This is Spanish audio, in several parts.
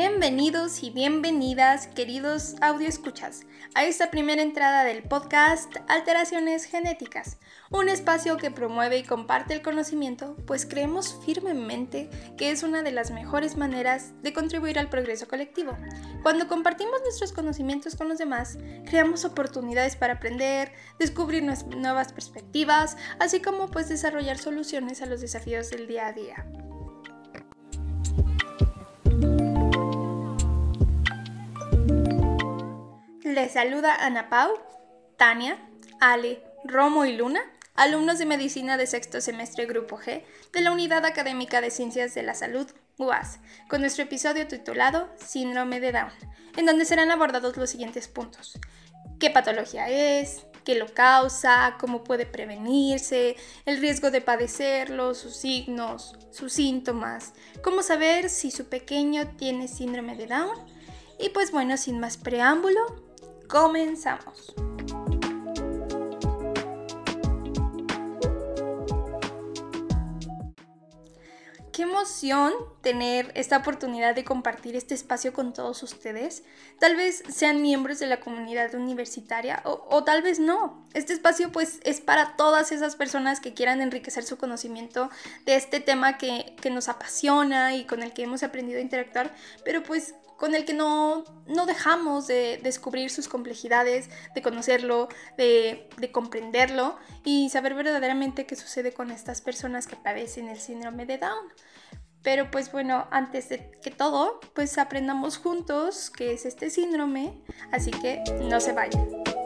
Bienvenidos y bienvenidas, queridos escuchas a esta primera entrada del podcast Alteraciones Genéticas, un espacio que promueve y comparte el conocimiento, pues creemos firmemente que es una de las mejores maneras de contribuir al progreso colectivo. Cuando compartimos nuestros conocimientos con los demás, creamos oportunidades para aprender, descubrir nuevas perspectivas, así como pues desarrollar soluciones a los desafíos del día a día. Les saluda Ana Pau, Tania, Ale, Romo y Luna, alumnos de medicina de sexto semestre Grupo G de la Unidad Académica de Ciencias de la Salud, UAS, con nuestro episodio titulado Síndrome de Down, en donde serán abordados los siguientes puntos. ¿Qué patología es? ¿Qué lo causa? ¿Cómo puede prevenirse? ¿El riesgo de padecerlo? ¿Sus signos? ¿Sus síntomas? ¿Cómo saber si su pequeño tiene síndrome de Down? Y pues bueno, sin más preámbulo, Comenzamos. Qué emoción tener esta oportunidad de compartir este espacio con todos ustedes. Tal vez sean miembros de la comunidad universitaria o, tal vez no. Este espacio pues es para todas esas personas que quieran enriquecer su conocimiento de este tema que, que nos apasiona y con el que hemos aprendido a interactuar, pero pues con el que no, dejamos de descubrir sus complejidades, de conocerlo, de, de, comprenderlo y saber verdaderamente qué sucede con estas personas que padecen el síndrome de Down. Pero pues bueno, antes de que todo, pues aprendamos juntos qué es este síndrome, así que no se vayan.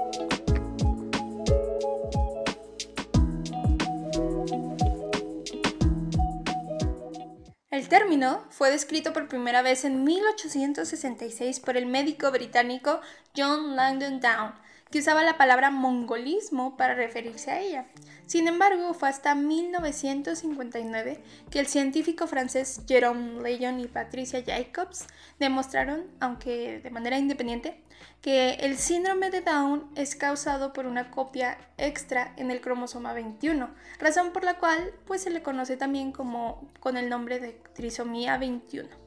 El término fue descrito por primera vez en 1866 por el médico británico John Langdon Down, que usaba la palabra mongolismo para referirse a ella. Sin embargo, fue hasta 1959 que el científico francés Jérôme Leyon y Patricia Jacobs demostraron, aunque de manera independiente, que el síndrome de Down es causado por una copia extra en el cromosoma 21, razón por la cual pues se le conoce también como con el nombre de trisomía 21.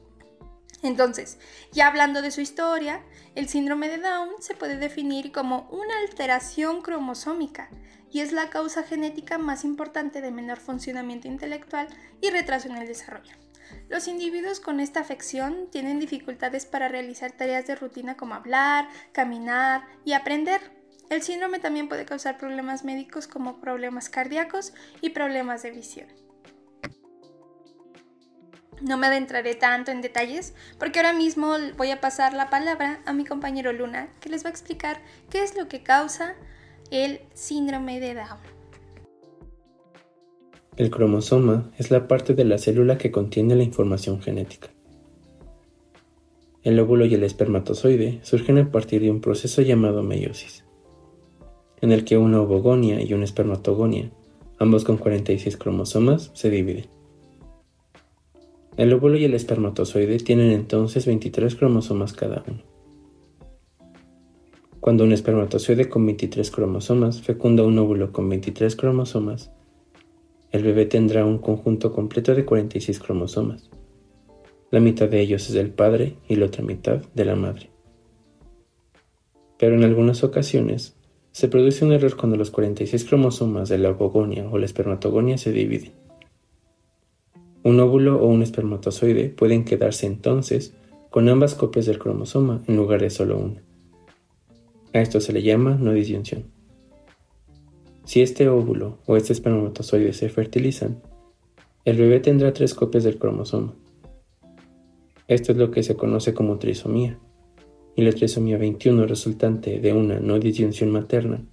Entonces, ya hablando de su historia, el síndrome de Down se puede definir como una alteración cromosómica y es la causa genética más importante de menor funcionamiento intelectual y retraso en el desarrollo. Los individuos con esta afección tienen dificultades para realizar tareas de rutina como hablar, caminar y aprender. El síndrome también puede causar problemas médicos como problemas cardíacos y problemas de visión. No me adentraré tanto en detalles porque ahora mismo voy a pasar la palabra a mi compañero Luna que les va a explicar qué es lo que causa el síndrome de Down. El cromosoma es la parte de la célula que contiene la información genética. El óvulo y el espermatozoide surgen a partir de un proceso llamado meiosis, en el que una ovogonia y una espermatogonia, ambos con 46 cromosomas, se dividen. El óvulo y el espermatozoide tienen entonces 23 cromosomas cada uno. Cuando un espermatozoide con 23 cromosomas fecunda un óvulo con 23 cromosomas, el bebé tendrá un conjunto completo de 46 cromosomas. La mitad de ellos es del padre y la otra mitad de la madre. Pero en algunas ocasiones se produce un error cuando los 46 cromosomas de la ovogonia o la espermatogonia se dividen. Un óvulo o un espermatozoide pueden quedarse entonces con ambas copias del cromosoma en lugar de solo una. A esto se le llama no disyunción. Si este óvulo o este espermatozoide se fertilizan, el bebé tendrá tres copias del cromosoma. Esto es lo que se conoce como trisomía, y la trisomía 21 resultante de una no disyunción materna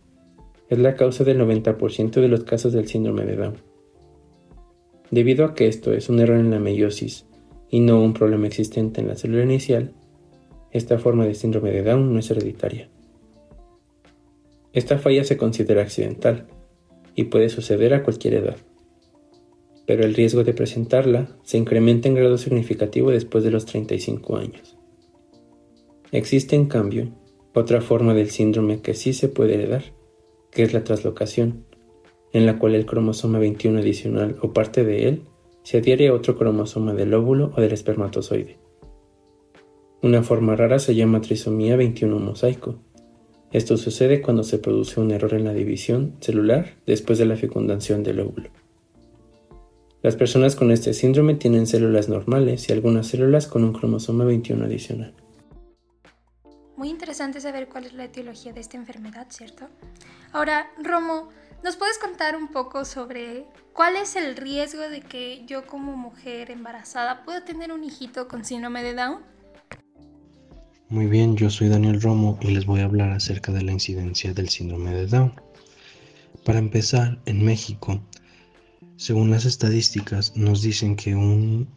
es la causa del 90% de los casos del síndrome de Down. Debido a que esto es un error en la meiosis y no un problema existente en la célula inicial, esta forma de síndrome de Down no es hereditaria. Esta falla se considera accidental y puede suceder a cualquier edad, pero el riesgo de presentarla se incrementa en grado significativo después de los 35 años. Existe, en cambio, otra forma del síndrome que sí se puede heredar, que es la traslocación, en la cual el cromosoma 21 adicional o parte de él se adhiere a otro cromosoma del óvulo o del espermatozoide. Una forma rara se llama trisomía 21 mosaico. Esto sucede cuando se produce un error en la división celular después de la fecundación del óvulo. Las personas con este síndrome tienen células normales y algunas células con un cromosoma 21 adicional. Muy interesante saber cuál es la etiología de esta enfermedad, ¿cierto? Ahora, Romo, ¿nos puedes contar un poco sobre cuál es el riesgo de que yo como mujer embarazada pueda tener un hijito con síndrome de Down? Muy bien, yo soy Daniel Romo y les voy a hablar acerca de la incidencia del síndrome de Down. Para empezar, en México, según las estadísticas, nos dicen que un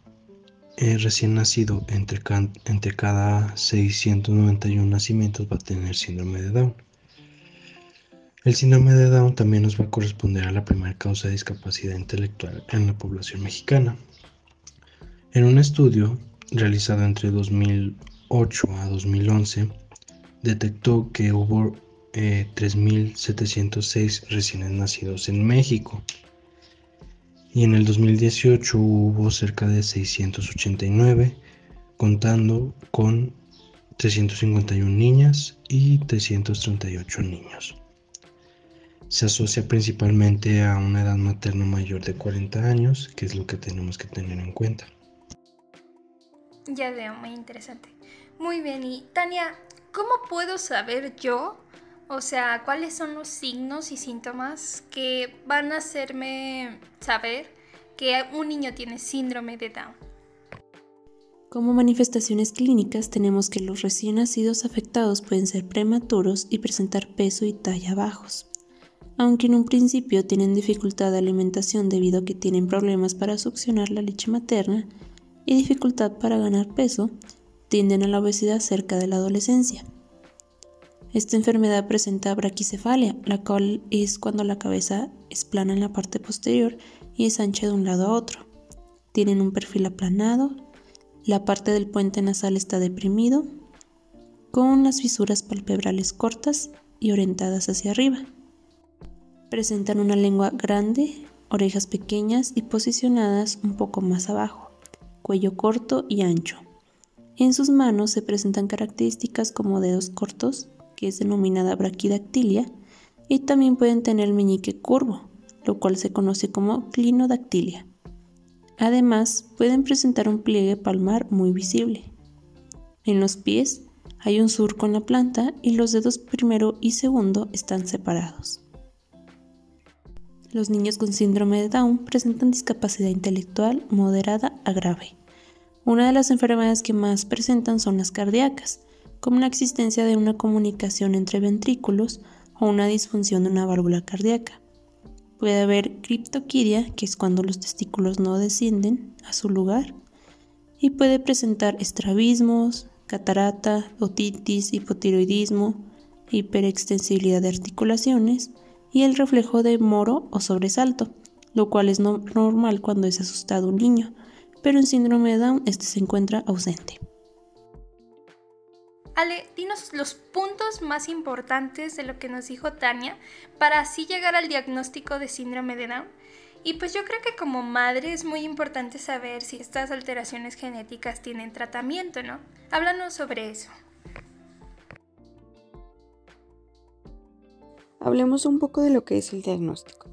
eh, recién nacido entre, entre cada 691 nacimientos va a tener síndrome de Down. El síndrome de Down también nos va a corresponder a la primera causa de discapacidad intelectual en la población mexicana. En un estudio realizado entre 2008 a 2011, detectó que hubo 3.706 eh, recién nacidos en México y en el 2018 hubo cerca de 689, contando con 351 niñas y 338 niños. Se asocia principalmente a una edad materna mayor de 40 años, que es lo que tenemos que tener en cuenta. Ya veo, muy interesante. Muy bien, y Tania, ¿cómo puedo saber yo, o sea, cuáles son los signos y síntomas que van a hacerme saber que un niño tiene síndrome de Down. Como manifestaciones clínicas tenemos que los recién nacidos afectados pueden ser prematuros y presentar peso y talla bajos. Aunque en un principio tienen dificultad de alimentación debido a que tienen problemas para succionar la leche materna y dificultad para ganar peso, tienden a la obesidad cerca de la adolescencia. Esta enfermedad presenta braquicefalia, la cual es cuando la cabeza es plana en la parte posterior y es ancha de un lado a otro. Tienen un perfil aplanado, la parte del puente nasal está deprimido, con las fisuras palpebrales cortas y orientadas hacia arriba. Presentan una lengua grande, orejas pequeñas y posicionadas un poco más abajo, cuello corto y ancho. En sus manos se presentan características como dedos cortos, que es denominada braquidactilia, y también pueden tener el meñique curvo, lo cual se conoce como clinodactilia. Además, pueden presentar un pliegue palmar muy visible. En los pies hay un surco en la planta y los dedos primero y segundo están separados. Los niños con síndrome de Down presentan discapacidad intelectual moderada a grave. Una de las enfermedades que más presentan son las cardíacas, como la existencia de una comunicación entre ventrículos o una disfunción de una válvula cardíaca. Puede haber criptoquidia, que es cuando los testículos no descienden a su lugar, y puede presentar estrabismos, catarata, otitis, hipotiroidismo, hiperextensibilidad de articulaciones y el reflejo de moro o sobresalto, lo cual es normal cuando es asustado un niño, pero en síndrome de Down este se encuentra ausente. Ale, dinos los puntos más importantes de lo que nos dijo Tania para así llegar al diagnóstico de síndrome de Down. Y pues yo creo que como madre es muy importante saber si estas alteraciones genéticas tienen tratamiento, ¿no? Háblanos sobre eso. Hablemos un poco de lo que es el diagnóstico,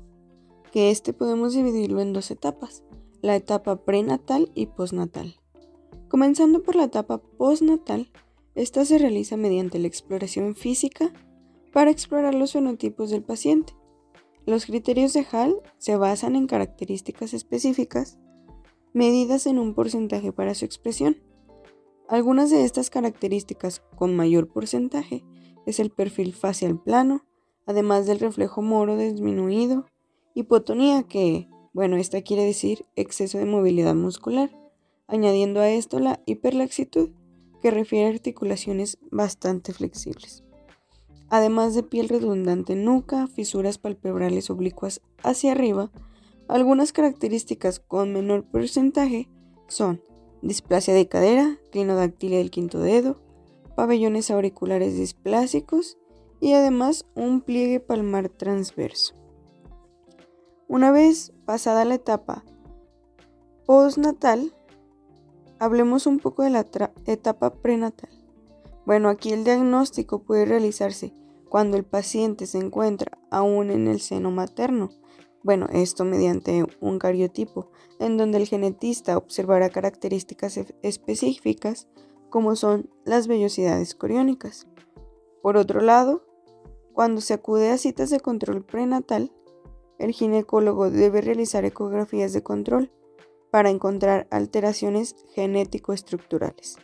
que este podemos dividirlo en dos etapas, la etapa prenatal y postnatal. Comenzando por la etapa postnatal, esta se realiza mediante la exploración física para explorar los fenotipos del paciente. Los criterios de Hall se basan en características específicas medidas en un porcentaje para su expresión. Algunas de estas características con mayor porcentaje es el perfil facial plano, además del reflejo moro disminuido, hipotonía que, bueno, esta quiere decir exceso de movilidad muscular, añadiendo a esto la hiperlaxitud, que refiere a articulaciones bastante flexibles. Además de piel redundante en nuca, fisuras palpebrales oblicuas hacia arriba, algunas características con menor porcentaje son displasia de cadera, clinodactilia del quinto dedo, pabellones auriculares displásicos y además un pliegue palmar transverso. Una vez pasada la etapa postnatal, hablemos un poco de la etapa prenatal. Bueno, aquí el diagnóstico puede realizarse cuando el paciente se encuentra aún en el seno materno. Bueno, esto mediante un cariotipo, en donde el genetista observará características específicas como son las vellosidades coriónicas. Por otro lado, cuando se acude a citas de control prenatal, el ginecólogo debe realizar ecografías de control para encontrar alteraciones genético-estructurales.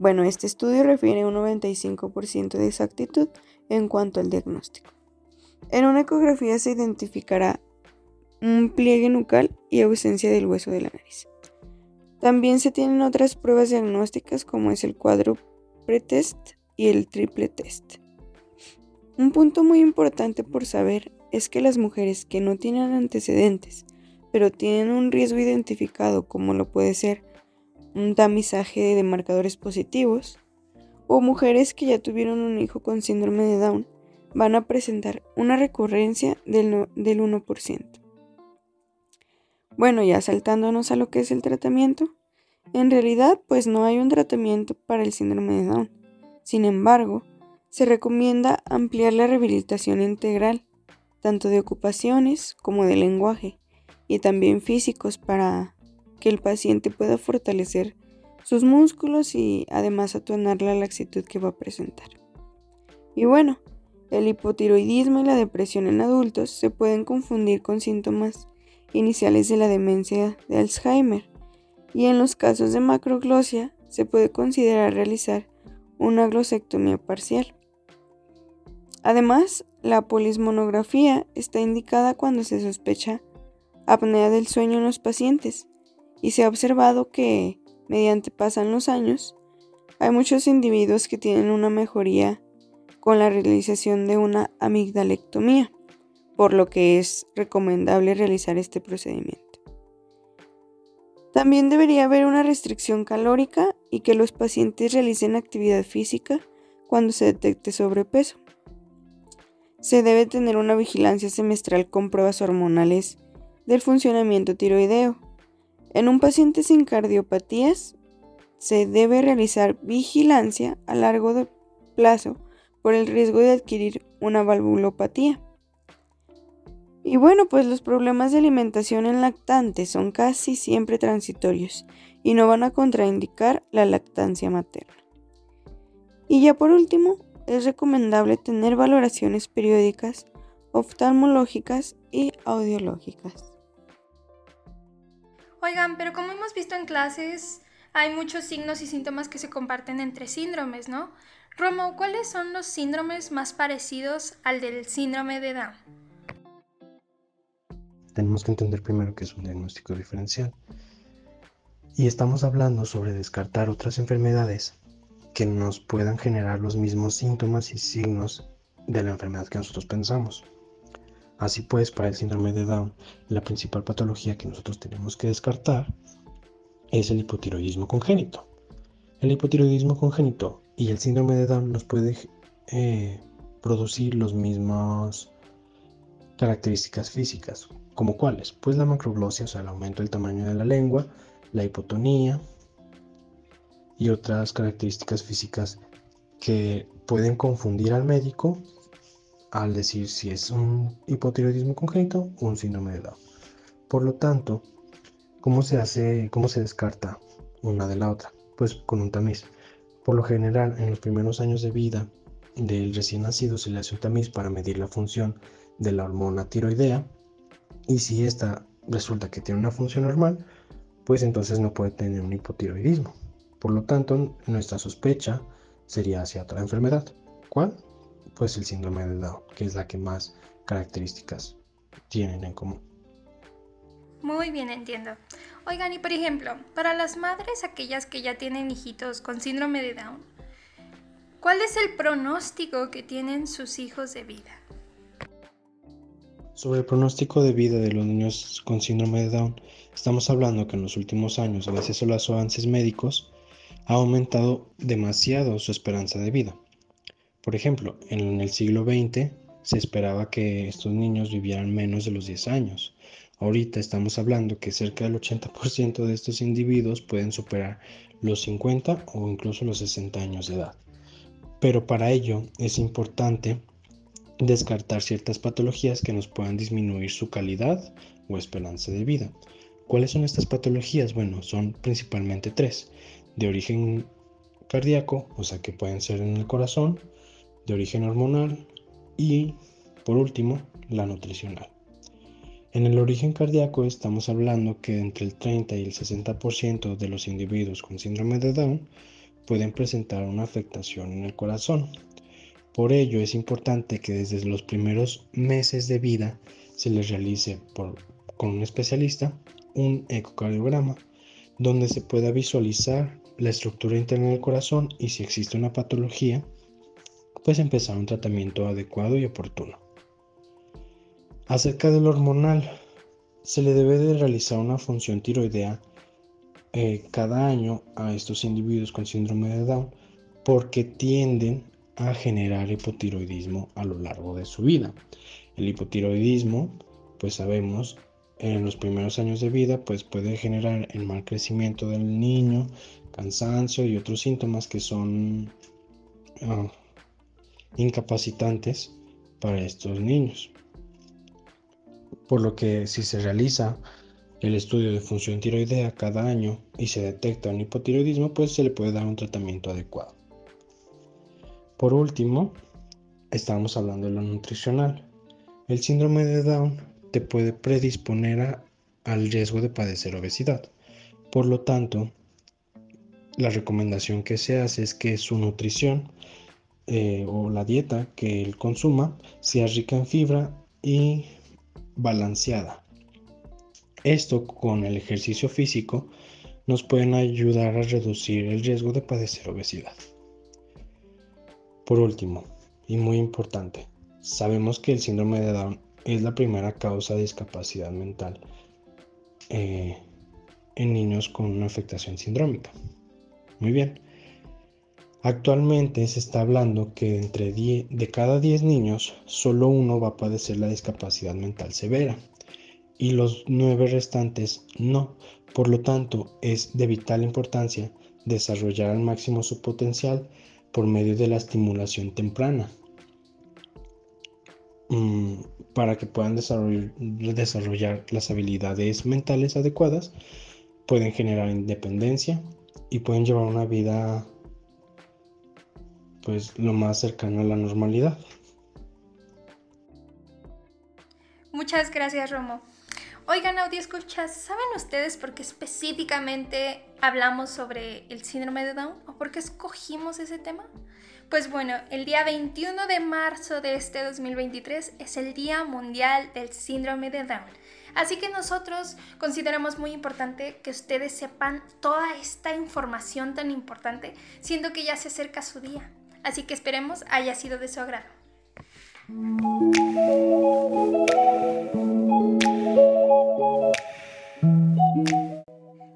Bueno, este estudio refiere un 95% de exactitud en cuanto al diagnóstico. En una ecografía se identificará un pliegue nucal y ausencia del hueso de la nariz. También se tienen otras pruebas diagnósticas como es el cuadro pretest y el triple test. Un punto muy importante por saber es que las mujeres que no tienen antecedentes, pero tienen un riesgo identificado como lo puede ser un tamizaje de marcadores positivos, o mujeres que ya tuvieron un hijo con síndrome de Down, van a presentar una recurrencia del, del 1%. Bueno, ya saltándonos a lo que es el tratamiento, en realidad pues no hay un tratamiento para el síndrome de Down. Sin embargo, se recomienda ampliar la rehabilitación integral, tanto de ocupaciones como de lenguaje, y también físicos para que el paciente pueda fortalecer sus músculos y además atonar la laxitud que va a presentar. Y bueno, el hipotiroidismo y la depresión en adultos se pueden confundir con síntomas iniciales de la demencia de Alzheimer y en los casos de macroglosia se puede considerar realizar una glosectomía parcial. Además, la polismonografía está indicada cuando se sospecha apnea del sueño en los pacientes y se ha observado que, mediante pasan los años, hay muchos individuos que tienen una mejoría con la realización de una amigdalectomía, por lo que es recomendable realizar este procedimiento. También debería haber una restricción calórica y que los pacientes realicen actividad física cuando se detecte sobrepeso. Se debe tener una vigilancia semestral con pruebas hormonales del funcionamiento tiroideo. En un paciente sin cardiopatías se debe realizar vigilancia a largo plazo por el riesgo de adquirir una valvulopatía. Y bueno, pues los problemas de alimentación en lactantes son casi siempre transitorios y no van a contraindicar la lactancia materna. Y ya por último, es recomendable tener valoraciones periódicas oftalmológicas y audiológicas. Oigan, pero como hemos visto en clases, hay muchos signos y síntomas que se comparten entre síndromes, ¿no? Romo, ¿cuáles son los síndromes más parecidos al del síndrome de Down? Tenemos que entender primero que es un diagnóstico diferencial. Y estamos hablando sobre descartar otras enfermedades que nos puedan generar los mismos síntomas y signos de la enfermedad que nosotros pensamos. Así pues, para el síndrome de Down, la principal patología que nosotros tenemos que descartar es el hipotiroidismo congénito. El hipotiroidismo congénito y el síndrome de Down nos puede eh, producir las mismas características físicas. ¿Como cuáles? Pues la macroglosia, o sea, el aumento del tamaño de la lengua, la hipotonía, y otras características físicas que pueden confundir al médico al decir si es un hipotiroidismo congénito o un síndrome de Down. Por lo tanto, ¿cómo se hace, cómo se descarta una de la otra? Pues con un tamiz. Por lo general, en los primeros años de vida del recién nacido se le hace un tamiz para medir la función de la hormona tiroidea y si esta resulta que tiene una función normal, pues entonces no puede tener un hipotiroidismo. Por lo tanto, nuestra sospecha sería hacia otra enfermedad. ¿Cuál? Pues el síndrome de Down, que es la que más características tienen en común. Muy bien, entiendo. Oigan, y por ejemplo, para las madres, aquellas que ya tienen hijitos con síndrome de Down, ¿cuál es el pronóstico que tienen sus hijos de vida? Sobre el pronóstico de vida de los niños con síndrome de Down, estamos hablando que en los últimos años, gracias a los avances médicos, ha aumentado demasiado su esperanza de vida. Por ejemplo, en el siglo XX se esperaba que estos niños vivieran menos de los 10 años. Ahorita estamos hablando que cerca del 80% de estos individuos pueden superar los 50 o incluso los 60 años de edad. Pero para ello es importante descartar ciertas patologías que nos puedan disminuir su calidad o esperanza de vida. ¿Cuáles son estas patologías? Bueno, son principalmente tres. De origen cardíaco, o sea que pueden ser en el corazón, de origen hormonal y, por último, la nutricional. En el origen cardíaco estamos hablando que entre el 30 y el 60% de los individuos con síndrome de Down pueden presentar una afectación en el corazón. Por ello es importante que desde los primeros meses de vida se les realice con un especialista un ecocardiograma donde se pueda visualizar la estructura interna del corazón y si existe una patología, pues empezar un tratamiento adecuado y oportuno. Acerca del hormonal, se le debe de realizar una función tiroidea eh, cada año a estos individuos con síndrome de Down porque tienden a generar hipotiroidismo a lo largo de su vida. El hipotiroidismo, pues sabemos, en los primeros años de vida, pues puede generar el mal crecimiento del niño, cansancio y otros síntomas que son ah, incapacitantes para estos niños. Por lo que si se realiza el estudio de función tiroidea cada año y se detecta un hipotiroidismo, pues se le puede dar un tratamiento adecuado. Por último, estamos hablando de lo nutricional. El síndrome de Down te puede predisponer al riesgo de padecer obesidad. Por lo tanto, la recomendación que se hace es que su nutrición eh, o la dieta que él consuma sea rica en fibra y balanceada. Esto con el ejercicio físico nos pueden ayudar a reducir el riesgo de padecer obesidad. Por último, y muy importante, sabemos que el síndrome de Down es la primera causa de discapacidad mental eh, en niños con una afectación sindrómica. Muy bien. Actualmente se está hablando que entre de cada 10 niños, solo uno va a padecer la discapacidad mental severa y los 9 restantes no. Por lo tanto, es de vital importancia desarrollar al máximo su potencial por medio de la estimulación temprana. Mm, para que puedan desarrollar, desarrollar las habilidades mentales adecuadas, pueden generar independencia y pueden llevar una vida pues lo más cercano a la normalidad. Muchas gracias, Romo. Oigan, audio escuchas, ¿saben ustedes por qué específicamente hablamos sobre el síndrome de Down o por qué escogimos ese tema? Pues bueno, el día 21 de marzo de este 2023 es el Día Mundial del Síndrome de Down. Así que nosotros consideramos muy importante que ustedes sepan toda esta información tan importante, siendo que ya se acerca su día. Así que esperemos haya sido de su agrado.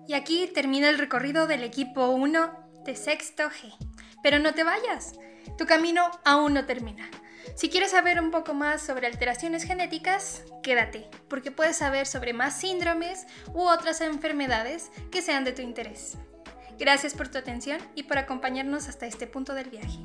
Y aquí termina el recorrido del equipo 1 de sexto G. Pero no te vayas, tu camino aún no termina. Si quieres saber un poco más sobre alteraciones genéticas, quédate, porque puedes saber sobre más síndromes u otras enfermedades que sean de tu interés. Gracias por tu atención y por acompañarnos hasta este punto del viaje.